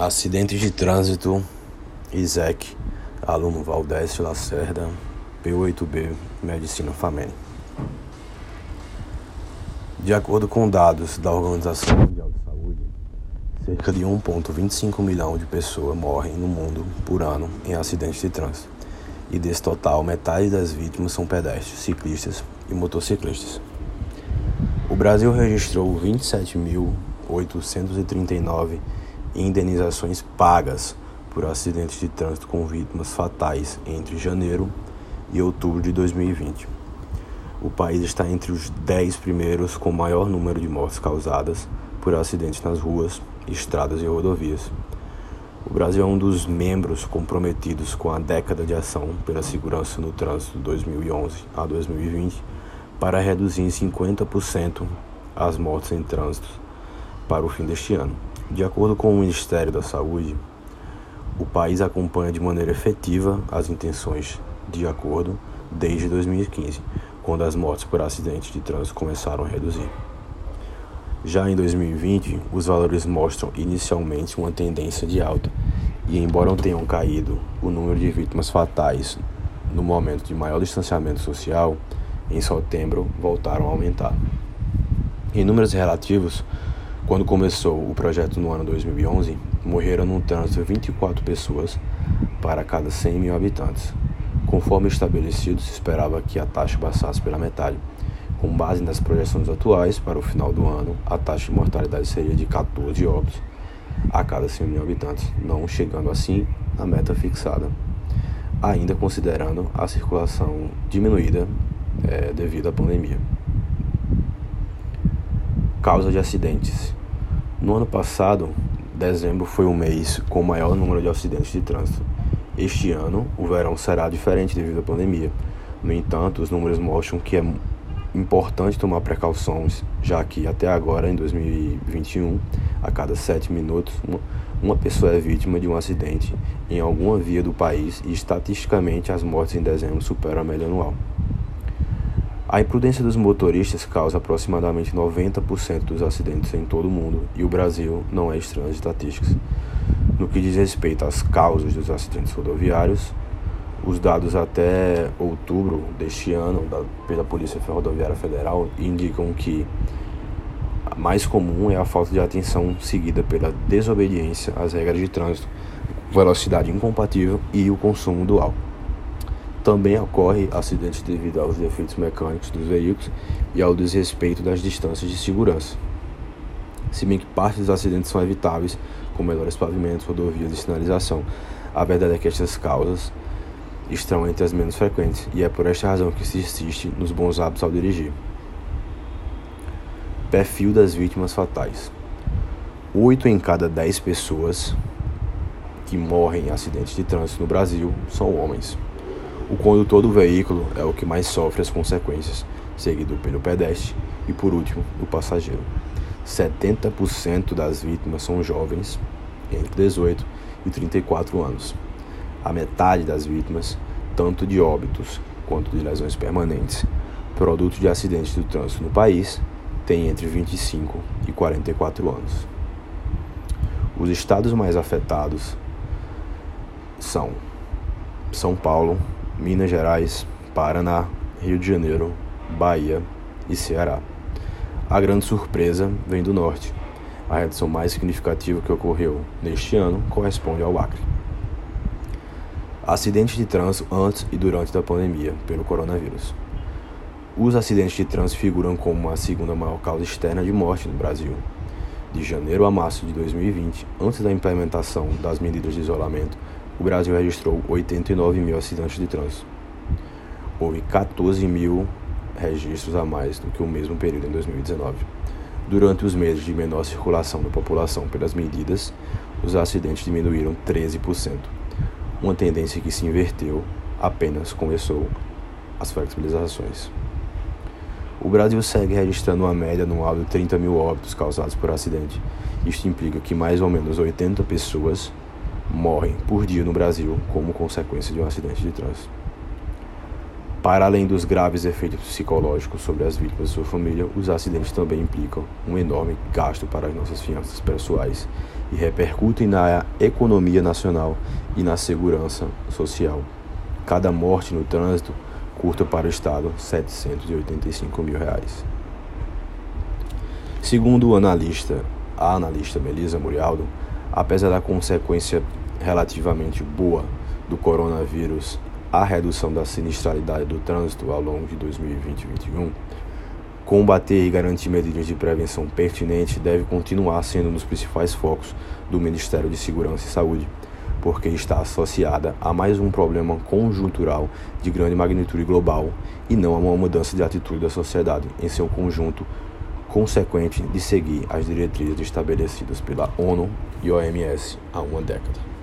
Acidentes de trânsito, Isaac, aluno Valdécio Lacerda, P8B, Medicina FAMEN. De acordo com dados da Organização Mundial de Saúde, cerca de 1,25 milhão de pessoas morrem no mundo por ano em acidentes de trânsito. E desse total, metade das vítimas são pedestres, ciclistas e motociclistas. O Brasil registrou 27.839 indenizações pagas por acidentes de trânsito com vítimas fatais entre janeiro e outubro de 2020. O país está entre os 10 primeiros com maior número de mortes causadas por acidentes nas ruas, estradas e rodovias. O Brasil é um dos membros comprometidos com a década de ação pela segurança no trânsito 2011 a 2020 para reduzir em 50% as mortes em trânsito para o fim deste ano. De acordo com o Ministério da Saúde, o país acompanha de maneira efetiva as intenções de acordo desde 2015, quando as mortes por acidentes de trânsito começaram a reduzir. Já em 2020, os valores mostram inicialmente uma tendência de alta, e embora tenham caído o número de vítimas fatais no momento de maior distanciamento social, em setembro voltaram a aumentar. Em números relativos, quando começou o projeto no ano 2011, morreram no trânsito 24 pessoas para cada 100 mil habitantes. Conforme estabelecido, se esperava que a taxa passasse pela metade. Com base nas projeções atuais, para o final do ano, a taxa de mortalidade seria de 14 óbitos a cada 100 mil habitantes, não chegando assim à meta fixada, ainda considerando a circulação diminuída é, devido à pandemia. Causa de acidentes. No ano passado, dezembro foi o mês com o maior número de acidentes de trânsito. Este ano, o verão será diferente devido à pandemia. No entanto, os números mostram que é importante tomar precauções, já que até agora, em 2021, a cada sete minutos, uma pessoa é vítima de um acidente em alguma via do país e, estatisticamente, as mortes em dezembro superam a média anual. A imprudência dos motoristas causa aproximadamente 90% dos acidentes em todo o mundo e o Brasil não é estranho às estatísticas. No que diz respeito às causas dos acidentes rodoviários, os dados até outubro deste ano da, pela Polícia Ferroviária Federal indicam que a mais comum é a falta de atenção seguida pela desobediência às regras de trânsito, velocidade incompatível e o consumo do álcool. Também ocorre acidentes devido aos defeitos mecânicos dos veículos e ao desrespeito das distâncias de segurança. Se bem que parte dos acidentes são evitáveis, com melhores pavimentos, rodovias e sinalização, a verdade é que estas causas estão entre as menos frequentes e é por esta razão que se insiste nos bons hábitos ao dirigir. Perfil das vítimas fatais: 8 em cada 10 pessoas que morrem em acidentes de trânsito no Brasil são homens. O condutor do veículo é o que mais sofre as consequências, seguido pelo pedestre e, por último, o passageiro. 70% das vítimas são jovens, entre 18 e 34 anos. A metade das vítimas, tanto de óbitos quanto de lesões permanentes, produto de acidentes do trânsito no país, tem entre 25 e 44 anos. Os estados mais afetados são São Paulo, Minas Gerais, Paraná, Rio de Janeiro, Bahia e Ceará. A grande surpresa vem do norte. A redução mais significativa que ocorreu neste ano corresponde ao Acre. Acidentes de trânsito antes e durante a pandemia pelo coronavírus. Os acidentes de trânsito figuram como a segunda maior causa externa de morte no Brasil. De janeiro a março de 2020, antes da implementação das medidas de isolamento, o Brasil registrou 89 mil acidentes de trânsito. Houve 14 mil registros a mais do que o mesmo período em 2019. Durante os meses de menor circulação da população pelas medidas, os acidentes diminuíram 13%, uma tendência que se inverteu apenas começou as flexibilizações. O Brasil segue registrando uma média anual de 30 mil óbitos causados por acidente. Isto implica que mais ou menos 80 pessoas morrem por dia no Brasil como consequência de um acidente de trânsito. Para além dos graves efeitos psicológicos sobre as vítimas e sua família, os acidentes também implicam um enorme gasto para as nossas finanças pessoais e repercutem na economia nacional e na segurança social. Cada morte no trânsito curta para o Estado 785 mil reais. Segundo o analista, a analista Melisa Murialdo, apesar da consequência relativamente boa do coronavírus à redução da sinistralidade do trânsito ao longo de 2020 e 2021, combater e garantir medidas de prevenção pertinentes deve continuar sendo um dos principais focos do Ministério de Segurança e Saúde, porque está associada a mais um problema conjuntural de grande magnitude global e não a uma mudança de atitude da sociedade em seu conjunto consequente de seguir as diretrizes estabelecidas pela ONU e OMS há uma década.